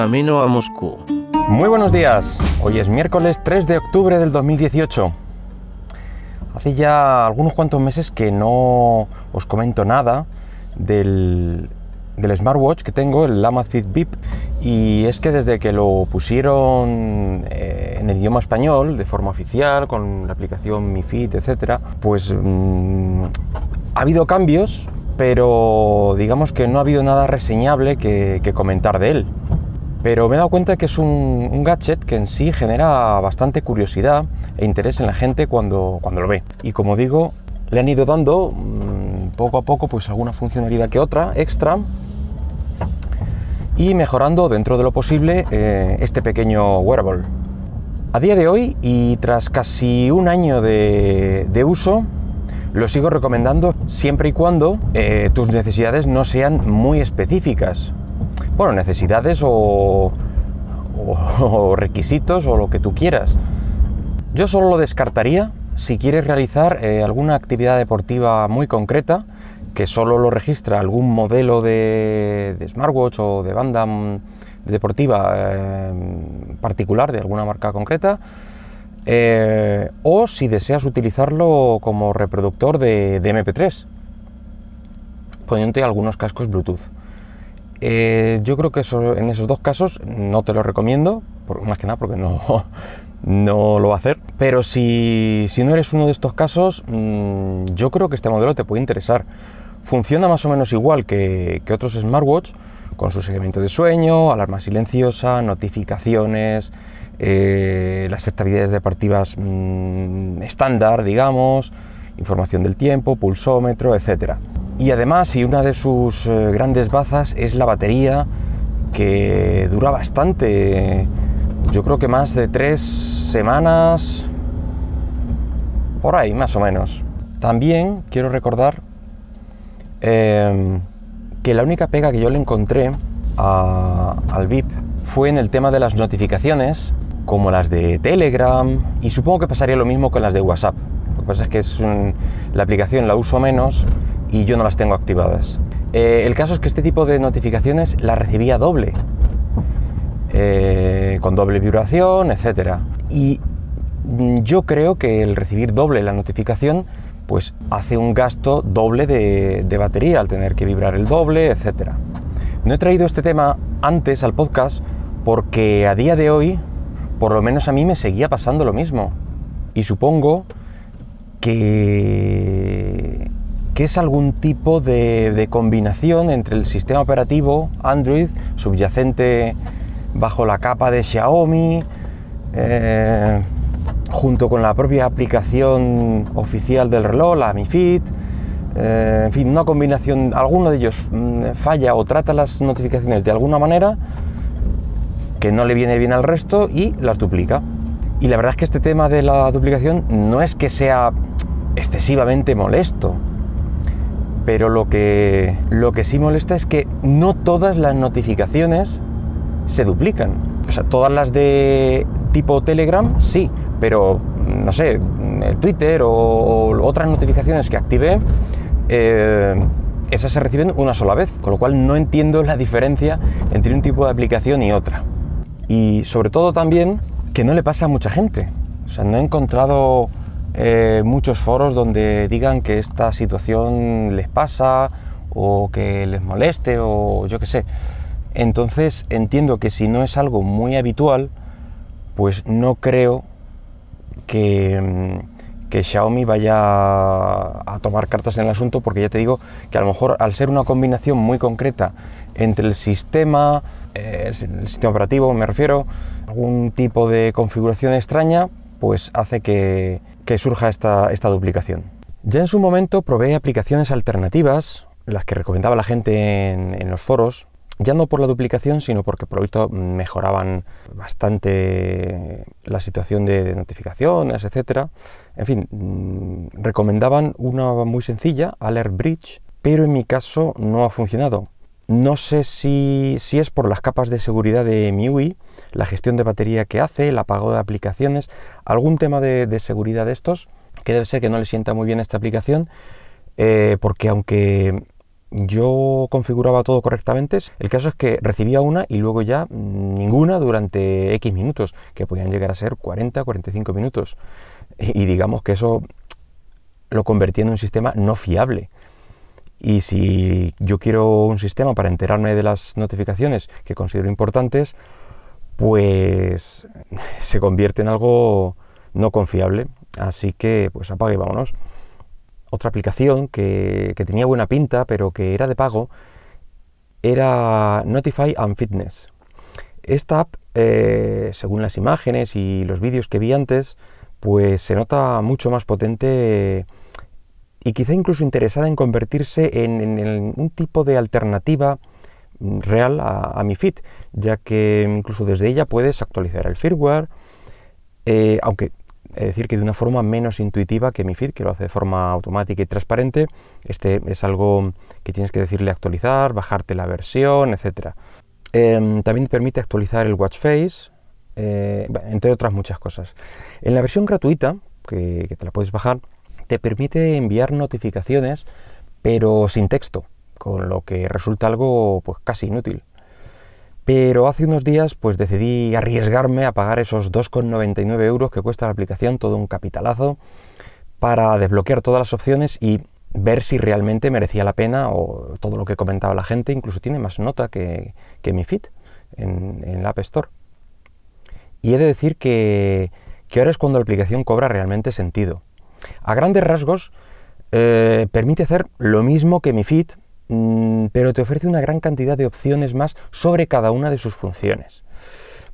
camino a Moscú. Muy buenos días, hoy es miércoles 3 de octubre del 2018. Hace ya algunos cuantos meses que no os comento nada del, smartwatch que tengo, el Amazfit VIP, y es que desde que lo pusieron eh, en el idioma español, de forma oficial, con la aplicación Mi Fit, etc., pues mm, ha habido cambios, pero digamos que no ha habido nada reseñable que comentar de él. Pero me he dado cuenta que es un, gadget que en sí genera bastante curiosidad e interés en la gente cuando, cuando lo ve. Y como digo, le han ido dando mmm, poco a poco pues alguna funcionalidad que otra extra y mejorando dentro de lo posible eh, este pequeño wearable. A día de hoy y tras casi un año de, de uso, lo sigo recomendando siempre y cuando eh, tus necesidades no sean muy específicas bueno, necesidades o, requisitos o lo que tú quieras. Yo solo lo descartaría si quieres realizar eh, alguna actividad deportiva muy concreta que solo lo registra algún modelo de, smartwatch o de banda mm, deportiva eh, particular de alguna marca concreta. Eh, o si deseas utilizarlo como reproductor de, de MP3, poniéndote algunos cascos Bluetooth. Eh, yo creo que en esos dos casos no te lo recomiendo, por, más que nada porque no, no lo va a hacer. Pero si, si, no eres uno de estos casos, mmm, yo creo que este modelo te puede interesar. Funciona más o menos igual que, otros smartwatch, con su seguimiento de sueño, alarma silenciosa, notificaciones, eh, las estabilidades deportivas mmm, estándar, digamos, información del tiempo, pulsómetro, etcétera. Y además, y una de sus eh, grandes bazas es la batería, que dura bastante, yo creo que más de tres semanas, por ahí más o menos. También quiero recordar eh, que la única pega que yo le encontré a, al VIP fue en el tema de las notificaciones, como las de Telegram, y supongo que pasaría lo mismo con las de WhatsApp. Lo que pasa es que es un, la aplicación la uso menos y yo no las tengo activadas. Eh, el caso es que este tipo de notificaciones las recibía doble, eh, con doble vibración, etc. Y yo creo que el recibir doble la notificación pues hace un gasto doble de, de batería al tener que vibrar el doble, etc. No he traído este tema antes al podcast porque a día de hoy, por lo menos a mí me seguía pasando lo mismo. Y supongo que que es algún tipo de, combinación entre el sistema operativo Android subyacente bajo la capa de Xiaomi, eh, junto con la propia aplicación oficial del reloj, la Mi Fit, eh, en fin, una combinación, alguno de ellos mm, falla o trata las notificaciones de alguna manera que no le viene bien al resto y las duplica. Y la verdad es que este tema de la duplicación no es que sea excesivamente molesto, pero lo que, lo que sí molesta es que no todas las notificaciones se duplican. O sea, todas las de tipo Telegram sí, pero no sé, el Twitter o, o otras notificaciones que active, eh, esas se reciben una sola vez, con lo cual no entiendo la diferencia entre un tipo de aplicación y otra. Y sobre todo también que no le pasa a mucha gente. O sea, no he encontrado eh, muchos foros donde digan que esta situación les pasa o que les moleste o yo qué sé. Entonces entiendo que si no es algo muy habitual, pues no creo que, mm, que Xiaomi vaya a tomar cartas en el asunto porque ya te digo que a lo mejor al ser una combinación muy concreta entre el sistema, eh, el sistema operativo me refiero, algún tipo de configuración extraña, pues hace que, que surja esta, esta duplicación. Ya en su momento probé aplicaciones alternativas, las que recomendaba la gente en, los foros, ya no por la duplicación, sino porque por lo visto mejoraban bastante la situación de, de notificaciones, etc. En fin, mmm, recomendaban una muy sencilla, Alert Bridge, pero en mi caso no ha funcionado. No sé si, si, es por las capas de seguridad de MIUI, la gestión de batería que hace, el apagado de aplicaciones, algún tema de, de seguridad de estos, que debe ser que no le sienta muy bien esta aplicación, eh, porque aunque yo configuraba todo correctamente. El caso es que recibía una y luego ya ninguna durante X minutos, que podían llegar a ser 40, 45 minutos. Y digamos que eso lo convertía en un sistema no fiable. Y si yo quiero un sistema para enterarme de las notificaciones que considero importantes, pues se convierte en algo no confiable. Así que pues apague y vámonos. Otra aplicación que, tenía buena pinta, pero que era de pago, era Notify and Fitness. Esta app, eh, según las imágenes y los vídeos que vi antes, pues se nota mucho más potente y quizá incluso interesada en convertirse en, un tipo de alternativa real a, mi Fit, ya que incluso desde ella puedes actualizar el firmware, eh, aunque es decir que de una forma menos intuitiva que mi feed, que lo hace de forma automática y transparente. Este es algo que tienes que decirle actualizar, bajarte la versión, etc. Em, también te permite actualizar el watch face, eh, entre otras muchas cosas. En la versión gratuita, que, que te la puedes bajar, te permite enviar notificaciones, pero sin texto, con lo que resulta algo pues, casi inútil. Pero hace unos días pues decidí arriesgarme a pagar esos 2,99 euros que cuesta la aplicación, todo un capitalazo, para desbloquear todas las opciones y ver si realmente merecía la pena o todo lo que comentaba la gente, incluso tiene más nota que, mi Fit en, en la App Store. Y he de decir que, ahora es cuando la aplicación cobra realmente sentido. A grandes rasgos, eh, permite hacer lo mismo que mi Fit, mm, pero te ofrece una gran cantidad de opciones más sobre cada una de sus funciones.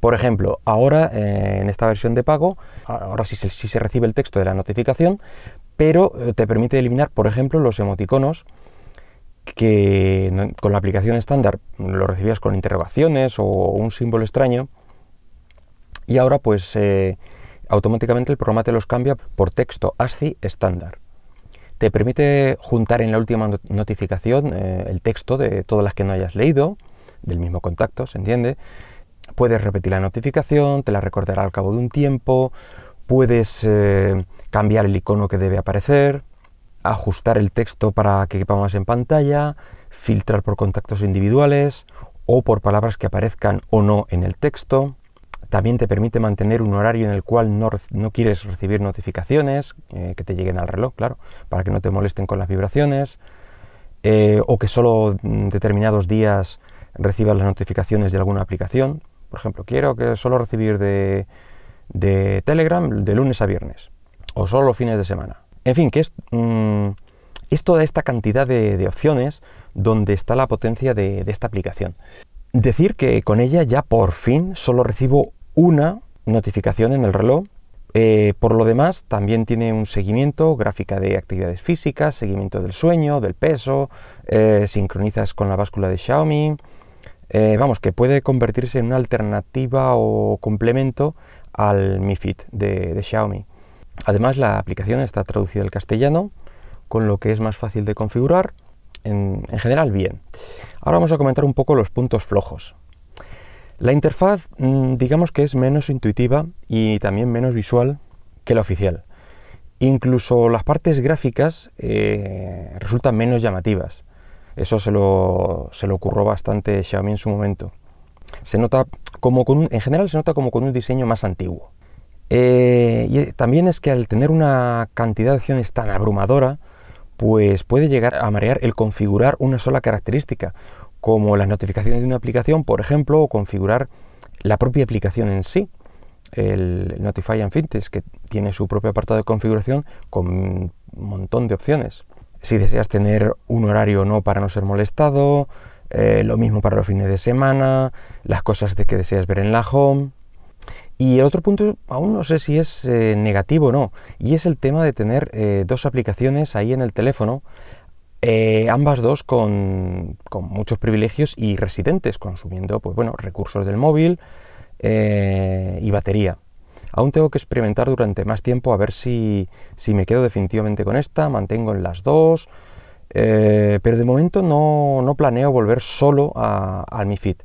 Por ejemplo, ahora eh, en esta versión de pago, ahora sí se, recibe el texto de la notificación, pero eh, te permite eliminar, por ejemplo, los emoticonos que con la aplicación estándar lo recibías con interrogaciones o un símbolo extraño y ahora pues automáticamente el programa te los cambia por texto ASCII estándar. Te permite juntar en la última notificación eh, el texto de todas las que no hayas leído, del mismo contacto, ¿se entiende? Puedes repetir la notificación, te la recordará al cabo de un tiempo, puedes eh, cambiar el icono que debe aparecer, ajustar el texto para que quepa más en pantalla, filtrar por contactos individuales o por palabras que aparezcan o no en el texto. También te permite mantener un horario en el cual no, quieres recibir notificaciones eh, que te lleguen al reloj, claro, para que no te molesten con las vibraciones, eh, o que solo determinados días recibas las notificaciones de alguna aplicación. Por ejemplo, quiero que solo recibir de, Telegram de lunes a viernes, o solo los fines de semana. En fin, que es, mm, toda esta cantidad de, opciones donde está la potencia de, de esta aplicación. Decir que con ella ya por fin solo recibo una notificación en el reloj. Eh, por lo demás, también tiene un seguimiento, gráfica de actividades físicas, seguimiento del sueño, del peso, eh, sincronizas con la báscula de Xiaomi. Eh, vamos, que puede convertirse en una alternativa o complemento al Mi Fit de, Xiaomi. Además, la aplicación está traducida al castellano, con lo que es más fácil de configurar. en general, bien. Ahora vamos a comentar un poco los puntos flojos. La interfaz mm, digamos que es menos intuitiva y también menos visual que la oficial. Incluso las partes gráficas eh, resultan menos llamativas. Eso se lo, se lo ocurrió bastante Xiaomi en su momento. Se nota como con en general se nota como con un diseño más antiguo. Eh, y también es que al tener una cantidad de opciones tan abrumadora, pues puede llegar a marear el configurar una sola característica como las notificaciones de una aplicación, por ejemplo, o configurar la propia aplicación en sí. El Notify and Fitness, que tiene su propio apartado de configuración con un montón de opciones. Si deseas tener un horario o no para no ser molestado, eh, lo mismo para los fines de semana, las cosas que deseas ver en la home. Y el otro punto, aún no sé si es eh, negativo o no, y es el tema de tener eh, dos aplicaciones ahí en el teléfono eh, ambas dos con, muchos privilegios y residentes, consumiendo pues, bueno, recursos del móvil eh, y batería. Aún tengo que experimentar durante más tiempo a ver si, me quedo definitivamente con esta, mantengo en las dos, eh, pero de momento no, planeo volver solo al Mi Fit.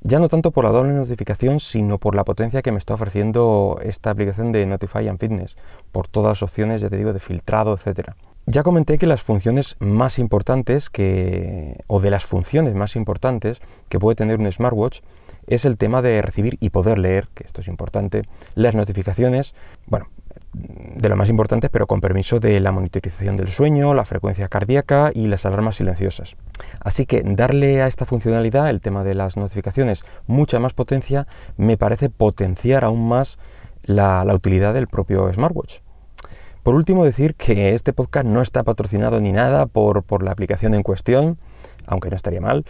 Ya no tanto por la doble notificación, sino por la potencia que me está ofreciendo esta aplicación de Notify and Fitness, por todas las opciones, ya te digo, de filtrado, etcétera. Ya comenté que las funciones más importantes que, o de las funciones más importantes que puede tener un smartwatch es el tema de recibir y poder leer, que esto es importante, las notificaciones, bueno, de lo más importantes, pero con permiso de la monitorización del sueño, la frecuencia cardíaca y las alarmas silenciosas. Así que darle a esta funcionalidad, el tema de las notificaciones, mucha más potencia, me parece potenciar aún más la, utilidad del propio smartwatch. Por último, decir que este podcast no está patrocinado ni nada por, la aplicación en cuestión, aunque no estaría mal.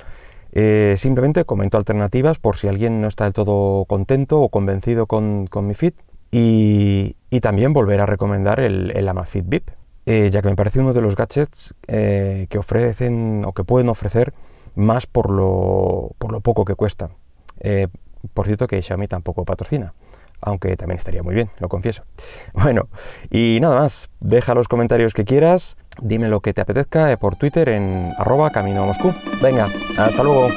Eh, simplemente comento alternativas por si alguien no está del todo contento o convencido con, con mi fit y, también volver a recomendar el, el Amazfit VIP, eh, ya que me parece uno de los gadgets eh, que ofrecen o que pueden ofrecer más por lo, por lo poco que cuesta. Por cierto que Xiaomi tampoco patrocina, aunque también estaría muy bien, lo confieso. Bueno, y nada más, deja los comentarios que quieras, dime lo que te apetezca por Twitter en arroba camino a Moscú. Venga, hasta luego.